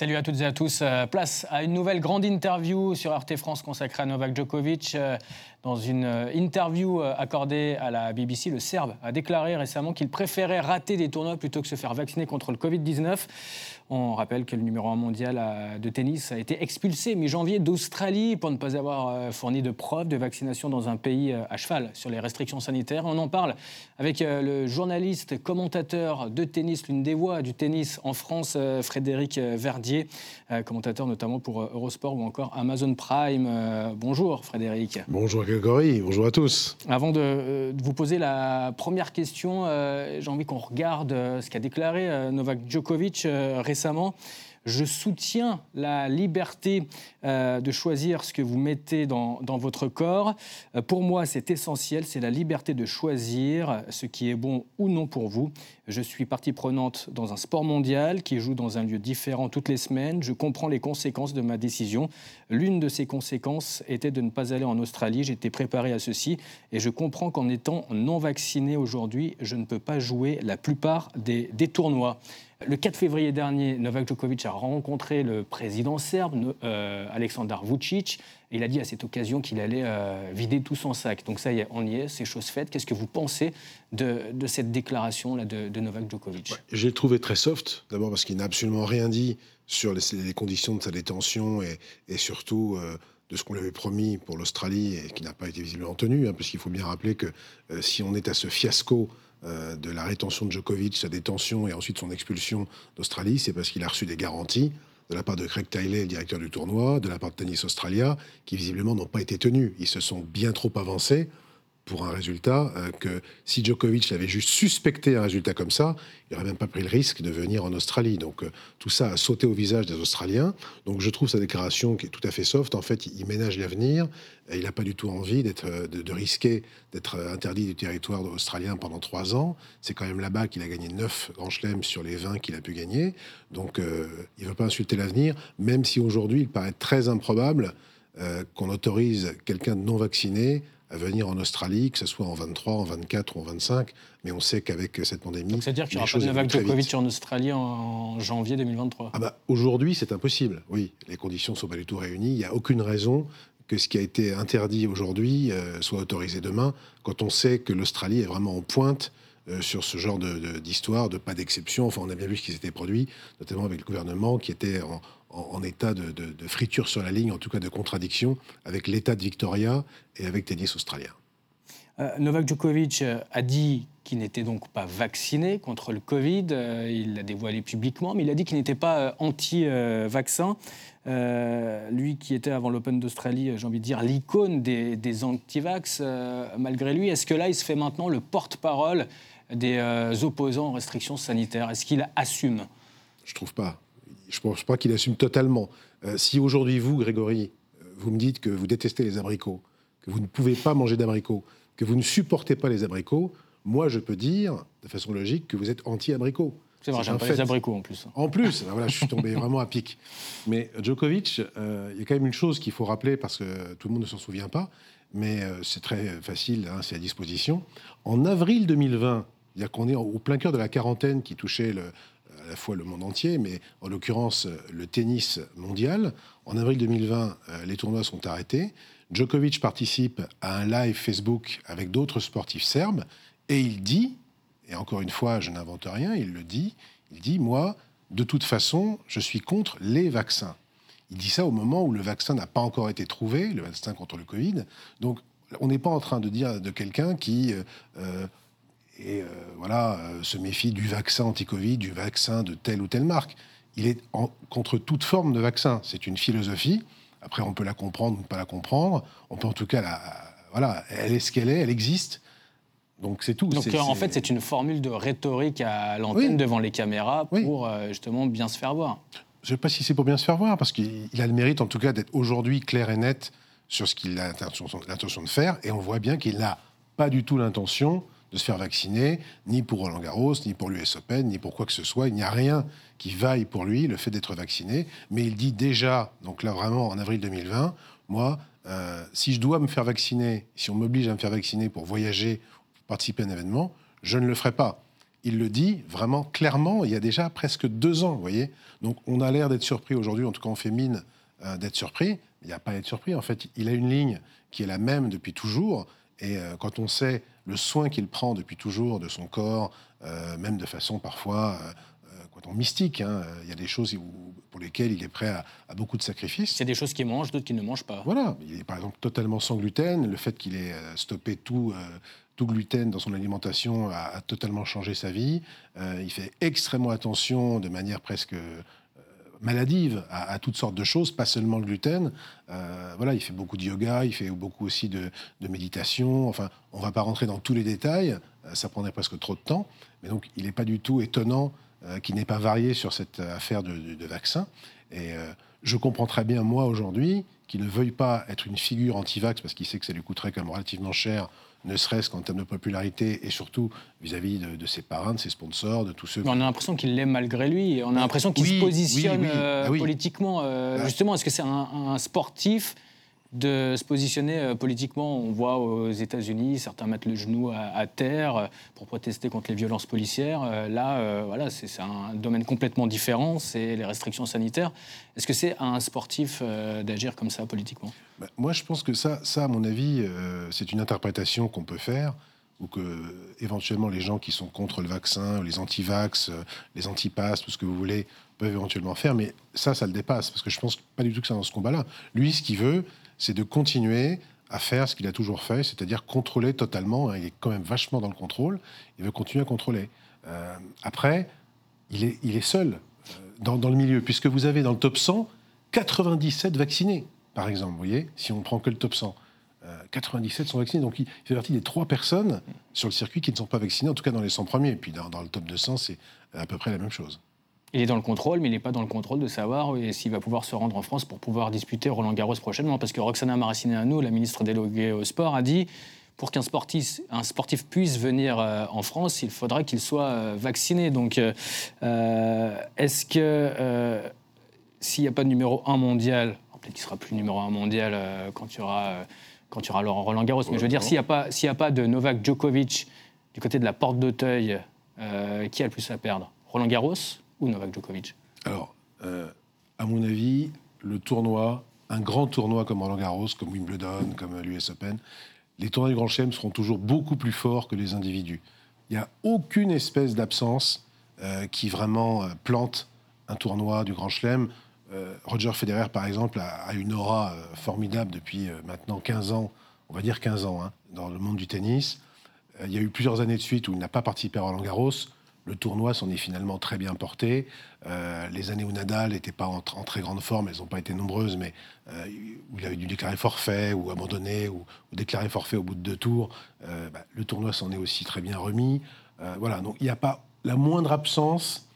Salut à toutes et à tous. Euh, place à une nouvelle grande interview sur RT France consacrée à Novak Djokovic. Euh, dans une euh, interview accordée à la BBC, le Serbe a déclaré récemment qu'il préférait rater des tournois plutôt que se faire vacciner contre le Covid-19. On rappelle que le numéro 1 mondial de tennis a été expulsé mi-janvier d'Australie pour ne pas avoir fourni de preuves de vaccination dans un pays à cheval sur les restrictions sanitaires. On en parle avec le journaliste, commentateur de tennis, l'une des voix du tennis en France, Frédéric Verdier euh, commentateur notamment pour euh, Eurosport ou encore Amazon Prime. Euh, bonjour Frédéric. Bonjour Grégory, bonjour à tous. Avant de, vous poser la première question, j'ai envie qu'on regarde ce qu'a déclaré Novak Djokovic récemment. Je soutiens la liberté euh, de choisir ce que vous mettez dans, votre corps. Euh, pour moi, c'est essentiel, c'est la liberté de choisir ce qui est bon ou non pour vous. Je suis partie prenante dans un sport mondial qui joue dans un lieu différent toutes les semaines. Je comprends les conséquences de ma décision. L'une de ces conséquences était de ne pas aller en Australie. J'étais préparé à ceci et je comprends qu'en étant non vacciné aujourd'hui, je ne peux pas jouer la plupart des tournois. Le 4 février dernier, Novak Djokovic a rencontré le président serbe, euh, Aleksandar Vucic, et il a dit à cette occasion qu'il allait euh, vider tout son sac. Donc ça y est, on y est, c'est chose faite. Qu'est-ce que vous pensez de, cette déclaration-là de, Novak Djokovic? J'ai trouvé très soft, d'abord parce qu'il n'a absolument rien dit sur les, conditions de sa détention et, surtout... Euh, de ce qu'on lui avait promis pour l'Australie et qui n'a pas été visiblement tenu, hein, parce qu'il faut bien rappeler que si on est à ce fiasco euh, de la rétention de Djokovic, sa détention et ensuite son expulsion d'Australie, c'est parce qu'il a reçu des garanties de la part de Craig Tiley, le directeur du tournoi, de la part de Tennis Australia, qui visiblement n'ont pas été tenues. Ils se sont bien trop avancés pour un résultat euh, que si Djokovic avait juste suspecté un résultat comme ça, il n'aurait même pas pris le risque de venir en Australie. Donc euh, tout ça a sauté au visage des Australiens. Donc je trouve sa déclaration qui est tout à fait soft. En fait, il ménage l'avenir. Il n'a pas du tout envie euh, de, risquer d'être interdit du territoire australien pendant trois ans. C'est quand même là-bas qu'il a gagné neuf grands chelems sur les 20 qu'il a pu gagner. Donc il ne veut pas insulter l'avenir, même si aujourd'hui il paraît très improbable qu'on autorise quelqu'un de non vacciné à venir en Australie, que ce soit en 23, en 24 ou en 25. Mais on sait qu'avec cette pandémie. C'est-à-dire qu'il n'y aura pas de Novak Djokovic en Australie en janvier 2023 ah bah, Aujourd'hui, c'est impossible. Oui, les conditions ne sont pas du tout réunies. Il n'y a aucune raison que ce qui a été interdit aujourd'hui euh, soit autorisé demain, quand on sait que l'Australie est vraiment en pointe euh, sur ce genre d'histoire, de, de, pas d'exception. Enfin, on a bien vu ce qui s'était produit, notamment avec le gouvernement qui était en, en, état de, friture sur la ligne, en tout cas de contradiction, avec l'État de Victoria et avec tennis australien. Euh, Novak Djokovic euh, a dit qu'il n'était donc pas vacciné contre le Covid. Euh, il l'a dévoilé publiquement, mais il a dit qu'il n'était pas anti-vaccin. lui qui était avant l'Open d'Australie, j'ai envie de dire, l'icône des, des anti-vax, malgré lui, est-ce que là, il se fait maintenant le porte-parole des opposants aux restrictions sanitaires? Est-ce qu'il assume? Je trouve pas je ne pense pas qu'il assume totalement. Euh, si aujourd'hui, vous, Grégory, euh, vous me dites que vous détestez les abricots, que vous ne pouvez pas manger d'abricots, que vous ne supportez pas les abricots, moi, je peux dire, de façon logique, que vous êtes anti-abricots. C'est vrai, j'aime pas les abricots en plus. En plus, ben voilà, je suis tombé vraiment à pic. Mais Djokovic, euh, il y a quand même une chose qu'il faut rappeler parce que tout le monde ne s'en souvient pas, mais c'est très facile, hein, c'est à disposition. En avril 2020, c'est-à-dire qu'on est au plein cœur de la quarantaine qui touchait le, à la fois le monde entier, mais en l'occurrence le tennis mondial. En avril 2020, euh, les tournois sont arrêtés. Djokovic participe à un live Facebook avec d'autres sportifs serbes et il dit, et encore une fois, je n'invente rien, il le dit, il dit, moi, de toute façon, je suis contre les vaccins. Il dit ça au moment où le vaccin n'a pas encore été trouvé, le vaccin contre le Covid. Donc, on n'est pas en train de dire de quelqu'un qui euh, euh, et euh, voilà, euh, se méfie du vaccin anti-Covid, du vaccin de telle ou telle marque. Il est contre toute forme de vaccin. C'est une philosophie. Après, on peut la comprendre ou ne pas la comprendre. On peut en tout cas la. Voilà, elle est ce qu'elle est, elle existe. Donc c'est tout. Donc en fait, c'est une formule de rhétorique à l'antenne devant les caméras pour euh, justement bien se faire voir. Je ne sais pas si c'est pour bien se faire voir, parce qu'il a le mérite en tout cas d'être aujourd'hui clair et net sur ce qu'il a l'intention de faire. Et on voit bien qu'il n'a pas du tout l'intention de se faire vacciner, ni pour Roland Garros, ni pour l'US Open, ni pour quoi que ce soit. Il n'y a rien qui vaille pour lui le fait d'être vacciné. Mais il dit déjà, donc là vraiment en avril 2020, moi, euh, si je dois me faire vacciner, si on m'oblige à me faire vacciner pour voyager, pour participer à un événement, je ne le ferai pas. il le dit vraiment clairement il y a déjà presque deux ans, vous voyez. Donc on a l'air d'être surpris aujourd'hui, en tout cas on fait mine euh, d'être surpris. Il n'y a pas à être surpris. En fait, il a une ligne qui est la même depuis toujours. Et euh, quand on sait le soin qu'il prend depuis toujours de son corps, euh, même de façon parfois quand on mystique, hein, il y a des choses pour lesquelles il est prêt à, beaucoup de sacrifices. C'est des choses qu'il mange, d'autres qu'il ne mange pas. Voilà, il est par exemple totalement sans gluten. Le fait qu'il ait stoppé tout, tout gluten dans son alimentation a, totalement changé sa vie. il fait extrêmement attention de manière presque maladive à, toutes sortes de choses, pas seulement le gluten. Euh, voilà, il fait beaucoup de yoga, il fait beaucoup aussi de, méditation. Enfin, on va pas rentrer dans tous les détails, euh, ça prendrait presque trop de temps. Mais donc, il n'est pas du tout étonnant euh, qu'il n'ait pas varié sur cette affaire de, de vaccin. Et je comprends très bien, moi, aujourd'hui, qu'il ne veuille pas être une figure anti-vax parce qu'il sait que ça lui coûterait quand même relativement cher ne serait-ce qu'en termes de popularité et surtout vis-à-vis de, ses parrains, de ses sponsors, de tous ceux. on a l'impression qu'il l'aime malgré lui. On a l'impression qu'il se positionne euh, ah politiquement. Euh, ah. Justement, est-ce que c'est un, sportif de se positionner euh, politiquement. On voit aux États-Unis certains mettre le genou à, terre euh, pour protester contre les violences policières. Euh, là, voilà, c'est un domaine complètement différent, c'est les restrictions sanitaires. Est-ce que c'est un sportif d'agir comme ça politiquement? Bah, Moi, je pense que ça, ça à mon avis, c'est une interprétation qu'on peut faire ou que éventuellement les gens qui sont contre le vaccin, les anti-vax, les anti-pass, tout ce que vous voulez, peuvent éventuellement faire. Mais ça, ça le dépasse, parce que je pense pas du tout que c'est dans ce combat-là. Lui, ce qu'il veut, c'est de continuer à faire ce qu'il a toujours fait, c'est-à-dire contrôler totalement. Hein, il est quand même vachement dans le contrôle. Il veut continuer à contrôler. Euh, après, il est, seul euh, dans, dans, le milieu, puisque vous avez dans le top 100 97 vaccinés, par exemple. Vous voyez, si on prend que le top 100. 97 euh, sont vaccinés. Donc il fait partie des trois personnes sur le circuit qui ne sont pas vaccinées, en tout cas dans les 100 premiers. Et puis dans, dans le top 200, c'est à peu près la même chose. Il est dans le contrôle, mais il n'est pas dans le contrôle de savoir s'il va pouvoir se rendre en France pour pouvoir disputer Roland Garros prochainement. Parce que Roxana Maracineanu, la ministre déléguée au sport, a dit pour qu'un sportif, un sportif puisse venir euh, en France, il faudra qu'il soit euh, vacciné. Donc, euh, est-ce que s'il n'y a pas de numéro 1 mondial, peut-être qu'il sera plus numéro 1 mondial quand il y aura quand il y aura Roland Garros, mais je veux dire, s'il n'y a, pas, a pas de Novak Djokovic du côté de la porte d'Auteuil, qui a le plus à perdre? Roland Garros? Ou Novak Djokovic Alors, euh, à mon avis, le tournoi, un grand tournoi comme Roland Garros, comme Wimbledon, comme l'US Open, les tournois du Grand Chelem seront toujours beaucoup plus forts que les individus. Il n'y a aucune espèce d'absence euh, qui vraiment euh, plante un tournoi du Grand Chelem. Roger Federer, par exemple, a, une aura formidable depuis maintenant 15 ans, on va dire 15 ans, hein, dans le monde du tennis. il y a eu plusieurs années de suite où il n'a pas participé à Roland Garros. Le tournoi s'en est finalement très bien porté. Euh, les années où Nadal n'était pas en, très grande forme, elles n'ont pas été nombreuses, mais euh, où il avait dû déclarer forfait ou abandonner ou, déclarer forfait au bout de deux tours, euh, bah, le tournoi s'en est aussi très bien remis. voilà, donc il n'y a pas la moindre absence.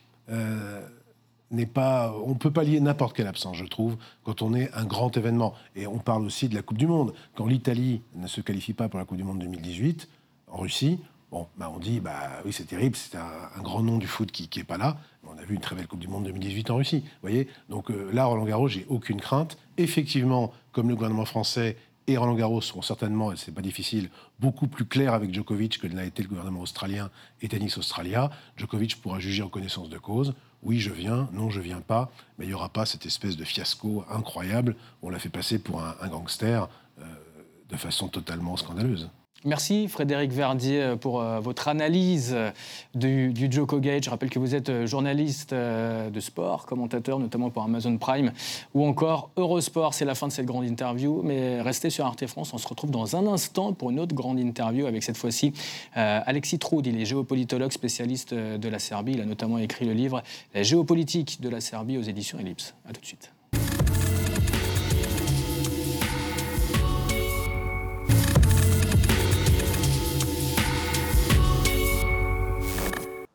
n'est pas, on peut pas lier n'importe quelle absence, je trouve, quand on est un grand événement. Et on parle aussi de la Coupe du Monde. Quand l'Italie ne se qualifie pas pour la Coupe du Monde 2018 en Russie, Bon, bah on dit, bah oui, c'est terrible, c'est un, grand nom du foot qui n'est pas là. On a vu une très belle Coupe du Monde 2018 en Russie. voyez Donc euh, là, Roland Garros, j'ai aucune crainte. Effectivement, comme le gouvernement français et Roland Garros seront certainement, et c'est pas difficile, beaucoup plus clairs avec Djokovic que l'a été le gouvernement australien et Tennis Australia, Djokovic pourra juger en connaissance de cause. Oui, je viens, non, je viens pas, mais il n'y aura pas cette espèce de fiasco incroyable on l'a fait passer pour un, gangster euh, de façon totalement scandaleuse. Merci Frédéric Verdier pour euh, votre analyse du, du Joko Gate. Je rappelle que vous êtes euh, journaliste euh, de sport, commentateur notamment pour Amazon Prime ou encore Eurosport. C'est la fin de cette grande interview, mais restez sur Arte France. On se retrouve dans un instant pour une autre grande interview avec cette fois-ci Alexis Troud. Il est géopolitologue spécialiste de la Serbie. Il a notamment écrit le livre La géopolitique de la Serbie aux éditions Ellipse. A tout de suite.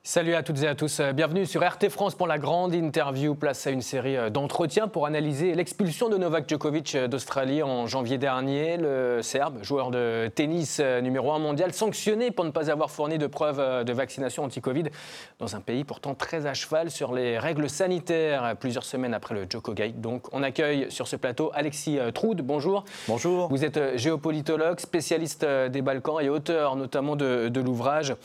Salut à toutes et à tous, bienvenue sur RT France pour la grande interview. Place à une série euh, d'entretiens pour analyser l'expulsion de Novak Djokovic euh, d'Australie en janvier dernier. Le Serbe, joueur de tennis euh, numéro 1 mondial, sanctionné pour ne pas avoir fourni de preuves de vaccination anti-Covid dans un pays pourtant très à cheval sur les règles sanitaires plusieurs semaines après le Djokovic. Donc on accueille sur ce plateau Alexis Troud, bonjour. Bonjour. Vous êtes géopolitologue, spécialiste des Balkans et auteur notamment de, l'ouvrage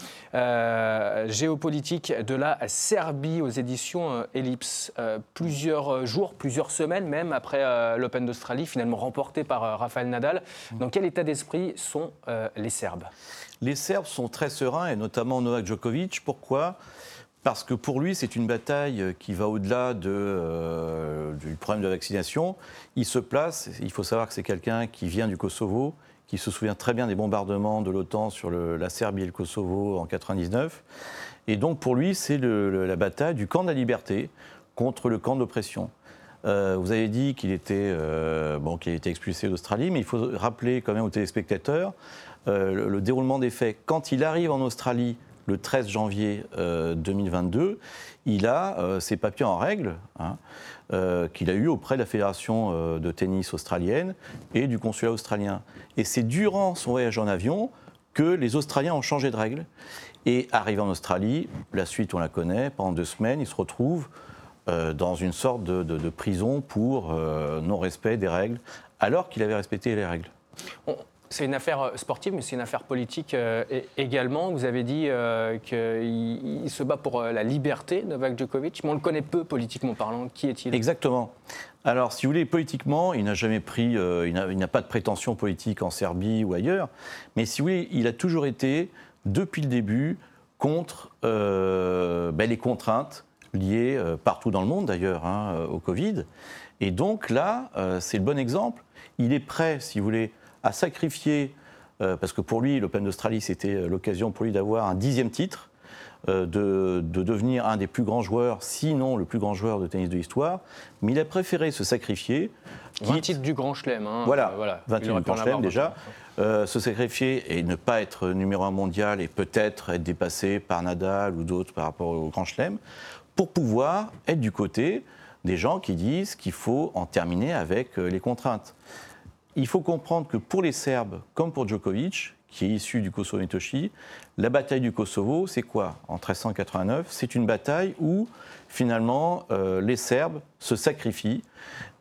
Géopolitique politique de la Serbie aux éditions Ellipse. plusieurs jours, plusieurs semaines même après l'Open d'Australie, finalement remporté par Rafael Nadal. Mmh. Dans quel état d'esprit sont les Serbes? Les Serbes sont très sereins, et notamment Novak Djokovic. Pourquoi? Parce que pour lui, c'est une bataille qui va au-delà de, euh, du problème de la vaccination. Il se place, il faut savoir que c'est quelqu'un qui vient du Kosovo, qui se souvient très bien des bombardements de l'OTAN sur la Serbie et le Kosovo en 99. Et donc pour lui, c'est la bataille du camp de la liberté contre le camp d'oppression. Euh, vous avez dit qu'il était, euh, qu'il était expulsé d'Australie, mais il faut rappeler quand même aux téléspectateurs le déroulement des faits. Quand il arrive en Australie le 13 janvier 2022, euh, il a euh, ses papiers en règle, hein, euh, qu'il a eu auprès de la Fédération de tennis australienne et du consulat australien. Et c'est durant son voyage en avion que les Australiens ont changé de règle. Et arrivé en Australie, la suite on la connaît, pendant deux semaines, il se retrouve dans une sorte de, prison pour non-respect des règles, alors qu'il avait respecté les règles. C'est une affaire euh, sportive, mais c'est une affaire politique euh, également. Vous avez dit euh, qu'il se bat pour la liberté, Novak Djokovic, mais on le connaît peu politiquement parlant. Qui est-il? Exactement. Alors, si vous voulez, politiquement, il n'a jamais pris, il n'a pas de prétention politique en Serbie ou ailleurs, mais si vous voulez, il a toujours été, depuis le début, contre ben, les contraintes liées partout dans le monde d'ailleurs hein, au Covid. Et donc là, c'est le bon exemple. Il est prêt, si vous voulez, à sacrifier, euh, parce que pour lui, l'Open d'Australie, c'était euh, l'occasion pour lui d'avoir un dixième titre, euh, de, devenir un des plus grands joueurs, sinon le plus grand joueur de tennis de l'histoire, mais il a préféré se sacrifier. 20 titres du Grand Chelem. Hein, voilà, voilà 20 titres du Grand Chelem déjà. Se sacrifier et ne pas être numéro un mondial et peut-être être dépassé par Nadal ou d'autres par rapport au Grand Chelem, pour pouvoir être du côté des gens qui disent qu'il faut en terminer avec les contraintes. Il faut comprendre que pour les Serbes, comme pour Djokovic, qui est issu du Kosovo Metochi, la bataille du Kosovo, c'est quoi En 1389, c'est une bataille où finalement euh, les Serbes se sacrifient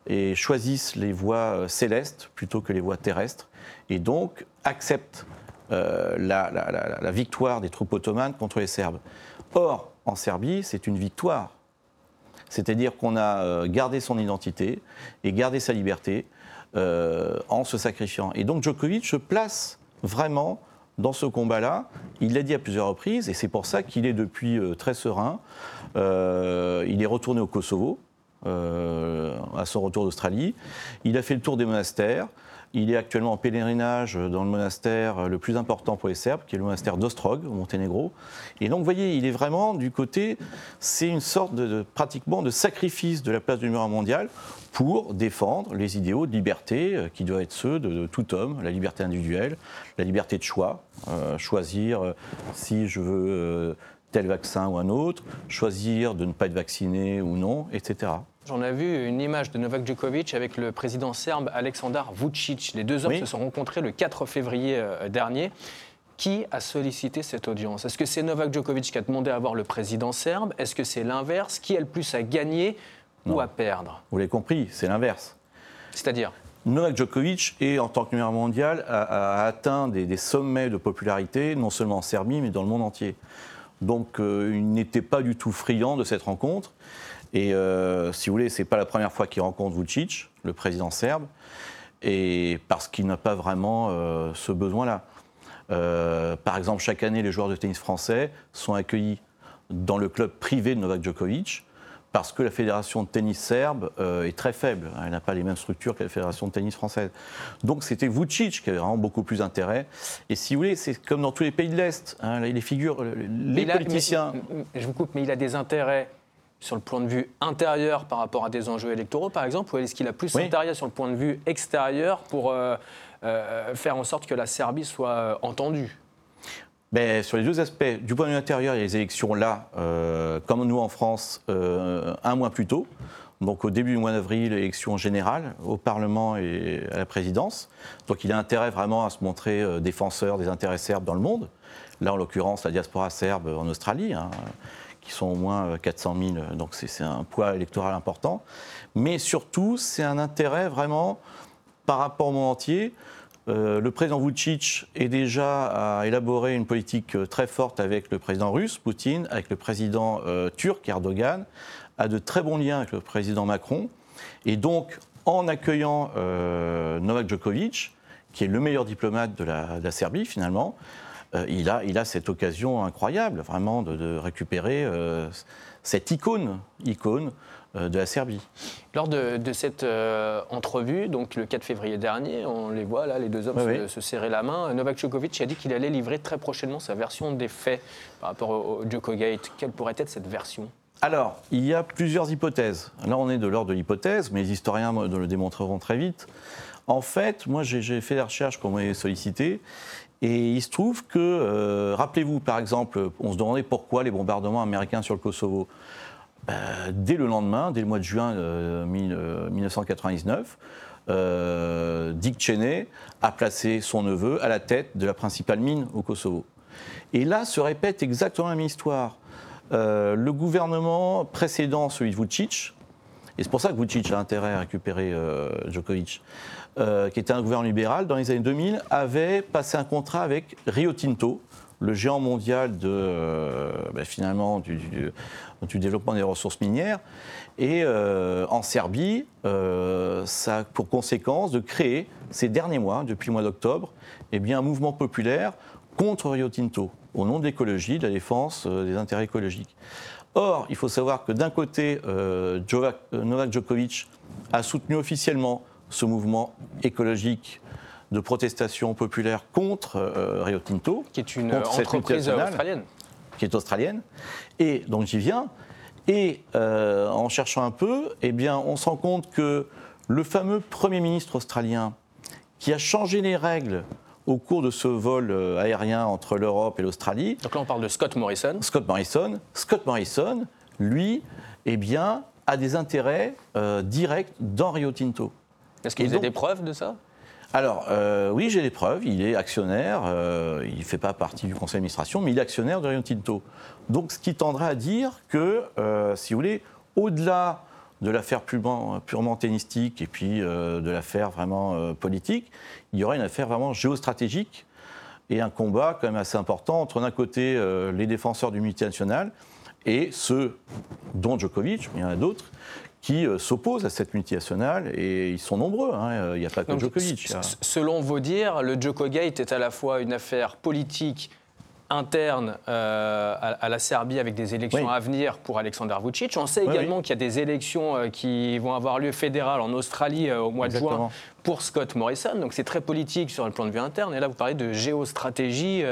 et choisissent les voies euh, célestes plutôt que les voies terrestres, et donc acceptent euh, la, victoire des troupes ottomanes contre les Serbes. Or, en Serbie, c'est une victoire. C'est-à-dire qu'on a gardé son identité et gardé sa liberté, euh, en se sacrifiant. Et donc Djokovic se place vraiment dans ce combat-là. Il l'a dit à plusieurs reprises, et c'est pour ça qu'il est depuis euh, très serein. Euh, il est retourné au Kosovo. À son retour d'Australie. Il a fait le tour des monastères. Il est actuellement en pèlerinage dans le monastère le plus important pour les Serbes, qui est le monastère d'Ostrog, au Monténégro. Et donc, vous voyez, il est vraiment du côté, c'est une sorte de, pratiquement de sacrifice de la place du numéro mondial pour défendre les idéaux de liberté euh, qui doivent être ceux de, tout homme, la liberté individuelle, la liberté de choix, euh, choisir euh, si je veux tel vaccin ou un autre, choisir de ne pas être vacciné ou non, etc. J'en ai vu une image de Novak Djokovic avec le président serbe Aleksandar Vucic. Les deux hommes se sont rencontrés le 4 février dernier. Qui a sollicité cette audience? Est-ce que c'est Novak Djokovic qui a demandé à voir le président serbe? Est-ce que c'est l'inverse? Qui a le plus à gagner ou à perdre? Vous l'avez compris, c'est l'inverse. C'est-à-dire? Novak Djokovic, en tant que numéro mondial, a, atteint des, sommets de popularité, non seulement en Serbie, mais dans le monde entier. Donc euh, il n'était pas du tout friand de cette rencontre. Et euh, si vous voulez, ce n'est pas la première fois qu'il rencontre Vucic, le président serbe, et parce qu'il n'a pas vraiment euh, ce besoin-là. par exemple, chaque année, les joueurs de tennis français sont accueillis dans le club privé de Novak Djokovic parce que la fédération de tennis serbe euh, est très faible. Elle n'a pas les mêmes structures que la fédération de tennis française. Donc c'était Vucic qui avait vraiment beaucoup plus d'intérêt. Et si vous voulez, c'est comme dans tous les pays de l'Est. Hein, les figures, les politiciens. je vous coupe, mais il a des intérêts sur le point de vue intérieur par rapport à des enjeux électoraux, par exemple, ou est-ce qu'il a plus d'intérêt sur le point de vue extérieur pour euh, euh, faire en sorte que la Serbie soit entendue? Ben, sur les deux aspects, du point de vue intérieur, il y a les élections là, euh, comme nous en France, euh, un mois plus tôt. Donc au début du mois d'avril, élection générale au Parlement et à la présidence. Donc il a intérêt vraiment à se montrer euh, défenseur des intérêts serbes dans le monde. Là, en l'occurrence, la diaspora serbe en Australie, hein, qui sont au moins 400 000. Donc c'est un poids électoral important. Mais surtout, c'est un intérêt vraiment par rapport au monde entier le président Vucic est déjà à élaborer une politique très forte avec le président russe, Poutine, avec le président turc, Erdogan, a de très bons liens avec le président Macron. Et donc, en accueillant Novak Djokovic, qui est le meilleur diplomate de la, Serbie finalement, il, a, il, a, cette occasion incroyable vraiment de, récupérer cette icône, icône euh, de la Serbie. Lors de, cette euh, entrevue, donc le 4 février dernier, on les voit là, les deux hommes se, serrer la main. Novak Djokovic a dit qu'il allait livrer très prochainement sa version des faits par rapport au, au Djokovic. Quelle pourrait être cette version? Alors, il y a plusieurs hypothèses. Là, on est de l'ordre de l'hypothèse, mais les historiens le démontreront très vite. En fait, moi, j'ai fait la recherche qu'on m'a sollicité, et il se trouve que, euh, rappelez-vous, par exemple, on se demandait pourquoi les bombardements américains sur le Kosovo. Ben, dès le lendemain, dès le mois de juin 1999, euh, euh, Dick Cheney a placé son neveu à la tête de la principale mine au Kosovo. Et là se répète exactement la même histoire. le gouvernement précédent, celui de Vucic, et c'est pour ça que Vucic a intérêt à récupérer Djokovic, euh, qui était un gouvernement libéral, dans les années 2000, avait passé un contrat avec Rio Tinto, le géant mondial de, euh, ben, finalement du, développement des ressources minières. Et euh, en Serbie, ça a pour conséquence de créer, ces derniers mois, depuis le mois d'octobre, eh bien, un mouvement populaire contre Rio Tinto, au nom de l'écologie, de la défense des intérêts écologiques. Or, il faut savoir que d'un côté, Novak Djokovic a soutenu officiellement ce mouvement écologique de protestation populaire contre euh, Rio Tinto, qui est une entreprise australienne, qui est australienne. Et donc j'y viens. Et euh, en cherchant un peu, eh bien, on se rend compte que le fameux Premier ministre australien, qui a changé les règles au cours de ce vol euh, aérien entre l'Europe et l'Australie. Donc là, on parle de Scott Morrison. Scott Morrison. Scott Morrison, lui, eh bien, a des intérêts directs dans Rio Tinto. Est-ce qu'il y a des preuves de ça? Alors, euh, oui, j'ai des preuves. Il est actionnaire, euh, il ne fait pas partie du conseil d'administration, mais il est actionnaire de Rio Tinto. Donc, ce qui tendrait à dire que, euh, si vous voulez, au-delà de l'affaire purement, purement, tennistique et puis de l'affaire vraiment politique, il y aurait une affaire vraiment géostratégique et un combat quand même assez important entre d'un côté les défenseurs du multinational et ceux, dont Djokovic, mais il y en a d'autres, qui euh, s'opposent à cette multinationale et ils sont nombreux. Hein. Il n'y a pas que Djokovic. Selon vos dires, le Djokovic est à la fois une affaire politique interne euh, à, la Serbie avec des élections à venir pour Alexander Vucic. On sait également qu'il y a des élections euh, qui vont avoir lieu fédérales en Australie au mois de juin pour Scott Morrison. Donc c'est très politique sur le plan de vue interne. Et là, vous parlez de géostratégie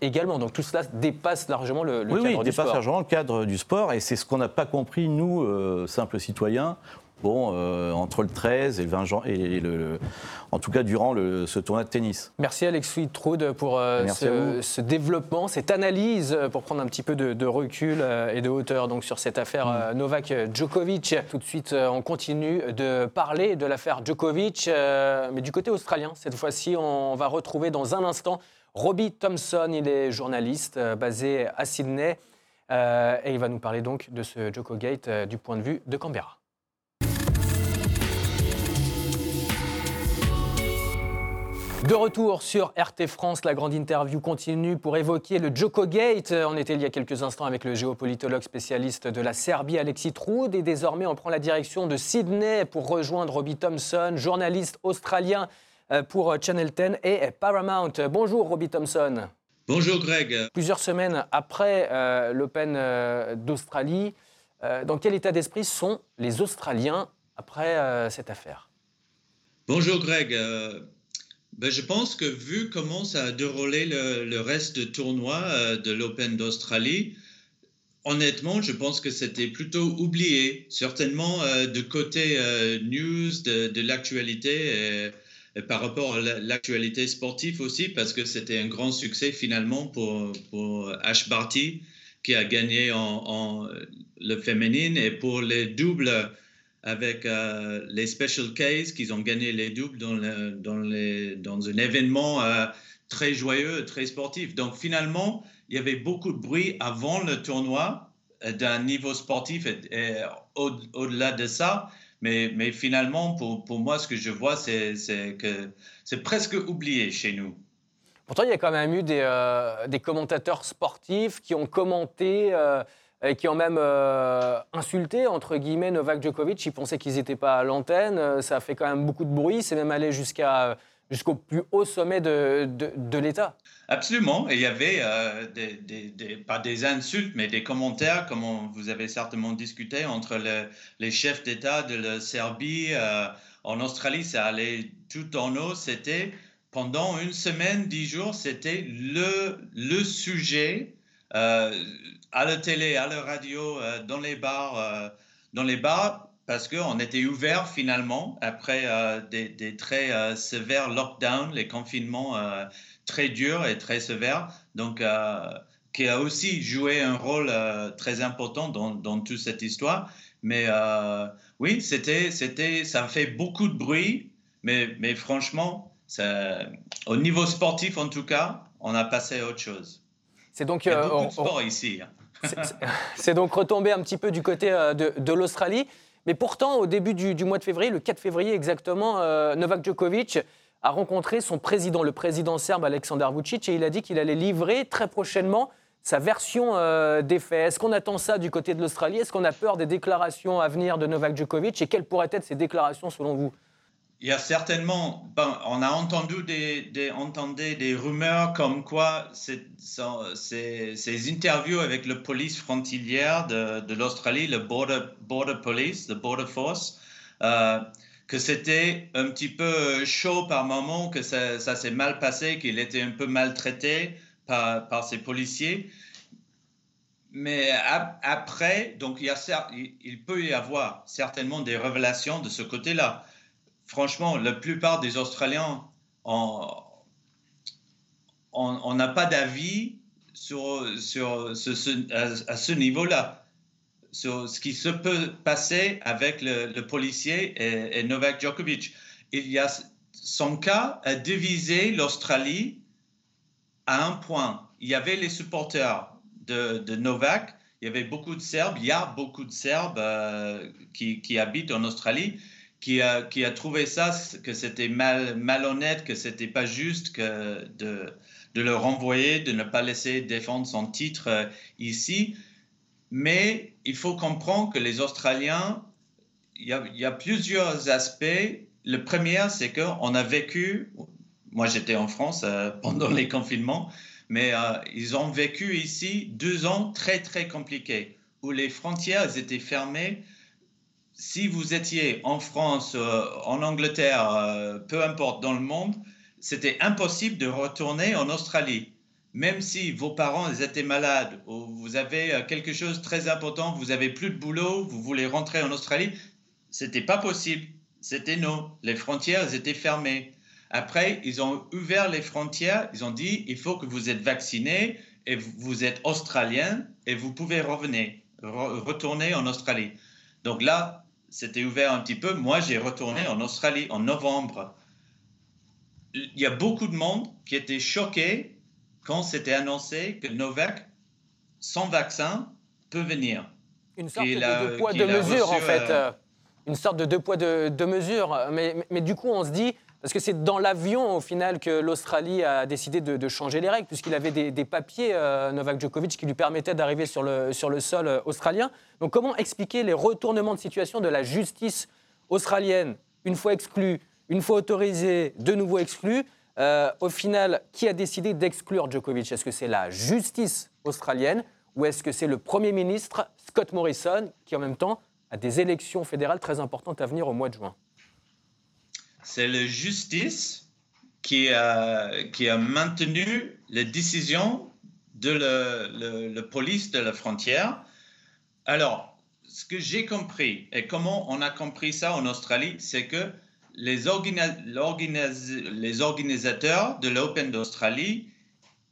également. Donc tout cela dépasse largement le, le cadre du dépasse largement le cadre du sport. Et c'est ce qu'on n'a pas compris, nous, simples citoyens, bon, euh, entre le 13 et le 20 janvier, et le, en tout cas durant le, ce tournoi de tennis. Merci Alexis Troude pour euh, ce, développement, cette analyse, euh, pour prendre un petit peu de, recul et de hauteur donc, sur cette affaire mm. Novak Djokovic. Tout de suite, on continue de parler de l'affaire Djokovic, mais du côté australien. Cette fois-ci, on va retrouver dans un instant Robbie Thompson. Il est journaliste basé à Sydney. et il va nous parler donc de ce Djokovic du point de vue de Canberra. De retour sur RT France, la grande interview continue pour évoquer le Joko Gate. On était il y a quelques instants avec le géopolitologue spécialiste de la Serbie, Alexis Troud, et désormais on prend la direction de Sydney pour rejoindre Robbie Thompson, journaliste australien euh, pour Channel 10 et Paramount. Bonjour Robbie Thompson. Bonjour Greg. Plusieurs semaines après euh, l'Open euh, d'Australie, dans quel état d'esprit sont les Australiens après cette affaire? Bonjour Greg. Ben, je pense que vu comment ça a déroulé le, reste du tournoi euh, de l'Open d'Australie, honnêtement, je pense que c'était plutôt oublié, certainement euh, de côté euh, news, de, l'actualité, et, par rapport à l'actualité sportive aussi, parce que c'était un grand succès finalement pour, Ash Barty, qui a gagné en, en le féminin, et pour les doubles avec euh, les Special Case qu'ils ont gagné les doubles dans, dans, les, un événement euh, très joyeux, très sportif. Donc finalement, il y avait beaucoup de bruit avant le tournoi euh, d'un niveau sportif et, au-delà de ça. Mais, finalement, pour, pour moi, ce que je vois, c'est que c'est presque oublié chez nous. Pourtant, il y a quand même eu des, commentateurs sportifs qui ont commenté qui ont même euh, insulté, entre guillemets, Novak Djokovic. Ils pensaient qu'ils n'étaient pas à l'antenne. Ça a fait quand même beaucoup de bruit. C'est même allé jusqu'à jusqu'au plus haut sommet de, de, l'État. Absolument. Il y avait des, pas des insultes, mais des commentaires, comme vous avez certainement discuté, entre les chefs d'État de la Serbie. en Australie, ça allait tout en haut. C'était pendant une semaine, dix jours, c'était le, le sujet euh, à la télé, à la radio, euh, dans les bars, euh, dans les bars, parce qu'on était ouvert finalement après des, des, très sévères lockdowns, les confinements très durs et très sévères, donc qui a aussi joué un rôle très important dans, dans, toute cette histoire. Mais oui, c'était, c'était, ça fait beaucoup de bruit, mais, mais franchement, au niveau sportif, en tout cas, on a passé à autre chose. C'est donc Il y a beaucoup de sport ici. Hein. C'est donc retombé un petit peu du côté euh, de, l'Australie. Mais pourtant, au début du, mois de février, le 4 février exactement, euh, Novak Djokovic a rencontré son président, le président serbe Aleksandar Vucic, et il a dit qu'il allait livrer très prochainement sa version euh, des faits. Est-ce qu'on attend ça du côté de l'Australie? Est-ce qu'on a peur des déclarations à venir de Novak Djokovic? Et quelles pourraient être ces déclarations selon vous? Il y a certainement, on a entendu des, des, des rumeurs comme quoi ces, interviews avec le police frontalière de, de l'Australie, le border, border Police, le Border Force, euh, que c'était un petit peu chaud par moment, que ça, ça s'est mal passé, qu'il était un peu maltraité par, par ces policiers. Mais après, donc il, y a, il peut y avoir certainement des révélations de ce côté-là franchement, la plupart des Australiens, on n'a pas d'avis sur, sur à, ce niveau-là, sur ce qui se peut passer avec le, policier et, Novak Djokovic. Il y a, son cas a divisé l'Australie à un point. Il y avait les supporters de, Novak, il y avait beaucoup de Serbes, il y a beaucoup de Serbes euh, qui, qui habitent en Australie qui a, trouvé ça, que c'était mal, malhonnête, que c'était pas juste de, le renvoyer, de ne pas laisser défendre son titre euh, ici. Mais il faut comprendre que les Australiens, il y a, il y a plusieurs aspects. Le premier, c'est qu'on a vécu, moi j'étais en France euh, pendant les confinements, mais euh, ils ont vécu ici deux ans très très compliqués, où les frontières étaient fermées si vous étiez en France, euh, en Angleterre, euh, peu importe dans le monde, c'était impossible de retourner en Australie. Même si vos parents étaient malades ou vous avez euh, quelque chose de très important, vous avez plus de boulot, vous voulez rentrer en Australie, c'était pas possible. C'était non. Les frontières étaient fermées. Après, ils ont ouvert les frontières. Ils ont dit il faut que vous êtes vacciné et vous êtes australien et vous pouvez revenir, retourner en Australie. Donc là, c'était ouvert un petit peu. Moi, j'ai retourné en Australie en novembre. Il y a beaucoup de monde qui était choqué quand c'était annoncé que Novak, sans vaccin, peut venir. Une sorte de deux poids, deux mesures, en fait. Euh, Une sorte de deux poids, deux, mesures. Mais, mais, du coup, on se dit, parce que c'est dans l'avion, au final, que l'Australie a décidé de, changer les règles, puisqu'il avait des, papiers, euh, Novak Djokovic, qui lui permettaient d'arriver sur le, sur le sol euh, australien. Donc comment expliquer les retournements de situation de la justice australienne, une fois exclue, une fois autorisée, de nouveau exclue euh, Au final, qui a décidé d'exclure Djokovic? Est-ce que c'est la justice australienne ou est-ce que c'est le Premier ministre Scott Morrison, qui en même temps a des élections fédérales très importantes à venir au mois de juin? C'est la justice qui a, qui a maintenu les décisions de la police de la frontière. Alors, ce que j'ai compris et comment on a compris ça en Australie, c'est que les, les organisateurs de l'Open d'Australie,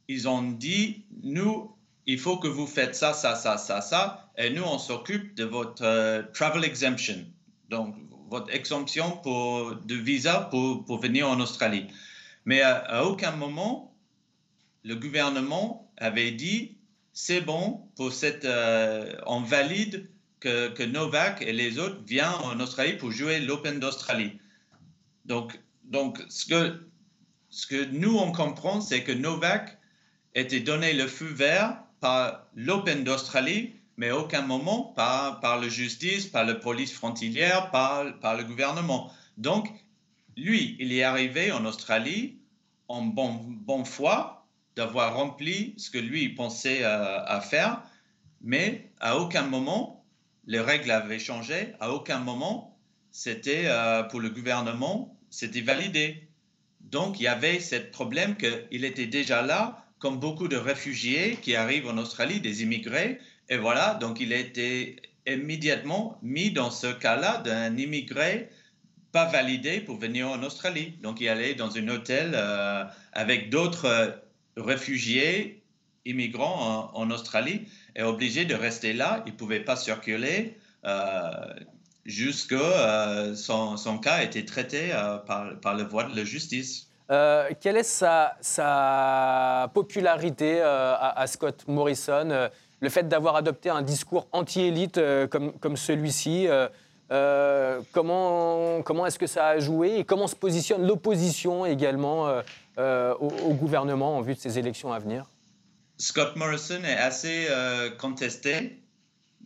ils ont dit, nous, il faut que vous faites ça, ça, ça, ça, ça, et nous, on s'occupe de votre euh, travel exemption. Donc, votre exemption de visa pour, venir en Australie. Mais à, aucun moment, le gouvernement avait dit c'est bon pour cette, euh, on valide que, Novak et les autres viennent en Australie pour jouer l'Open d'Australie. Donc, donc ce, que, ce que nous, on comprend, c'est que Novak était donné le feu vert par l'Open d'Australie, mais à aucun moment par, par la justice, par la police frontalière, par, le gouvernement. Donc, lui, il est arrivé en Australie en bon, bon foi d'avoir rempli ce que lui pensait euh, à faire, mais à aucun moment les règles avaient changé, à aucun moment c'était euh, pour le gouvernement, c'était validé. Donc il y avait ce problème qu'il était déjà là, comme beaucoup de réfugiés qui arrivent en Australie, des immigrés, et voilà, donc il a été immédiatement mis dans ce cas-là d'un immigré pas validé pour venir en Australie. Donc il allait dans un hôtel euh, avec d'autres réfugiés immigrants en, Australie est obligé de rester là. Il ne pouvait pas circuler euh, jusqu'à euh, son, son, cas été traité euh, par, par, le voie de la justice. Euh, quelle est sa, sa popularité à, Scott Morrison Le fait d'avoir adopté un discours anti-élite comme, comme celui-ci comment comment est-ce que ça a joué et comment se positionne l'opposition également au, gouvernement en vue de ces élections à venir? Scott Morrison est assez euh, contesté.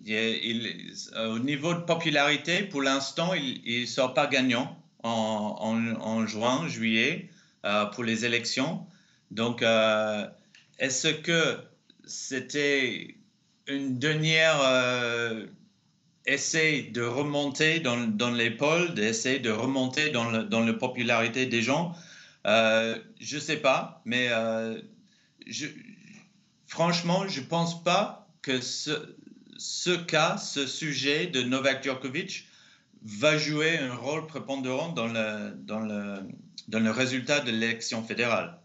Au niveau de popularité, pour l'instant, il ne sort pas gagnant en, juin, juillet, euh, pour les élections. Donc, euh, est-ce que c'était une dernière essai de remonter dans, dans l'épaule, d'essayer de remonter dans, la popularité des gens Je ne sais pas, mais je, franchement, je ne pense pas que ce, cas, ce sujet de Novak Djokovic va jouer un rôle prépondérant dans le résultat de l'élection fédérale.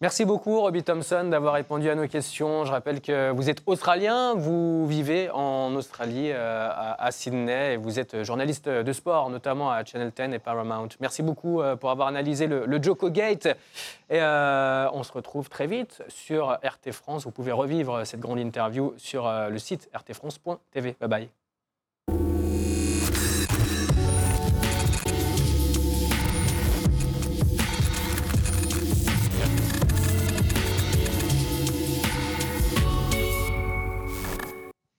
Merci beaucoup, Robbie Thompson, d'avoir répondu à nos questions. Je rappelle que vous êtes australien, vous vivez en Australie, euh, à, Sydney, et vous êtes journaliste de sport, notamment à Channel 10 et Paramount. Merci beaucoup euh, pour avoir analysé le, le Joko Gate. Et euh, on se retrouve très vite sur RT France. Vous pouvez revivre cette grande interview sur le site rtfrance.tv. Bye bye.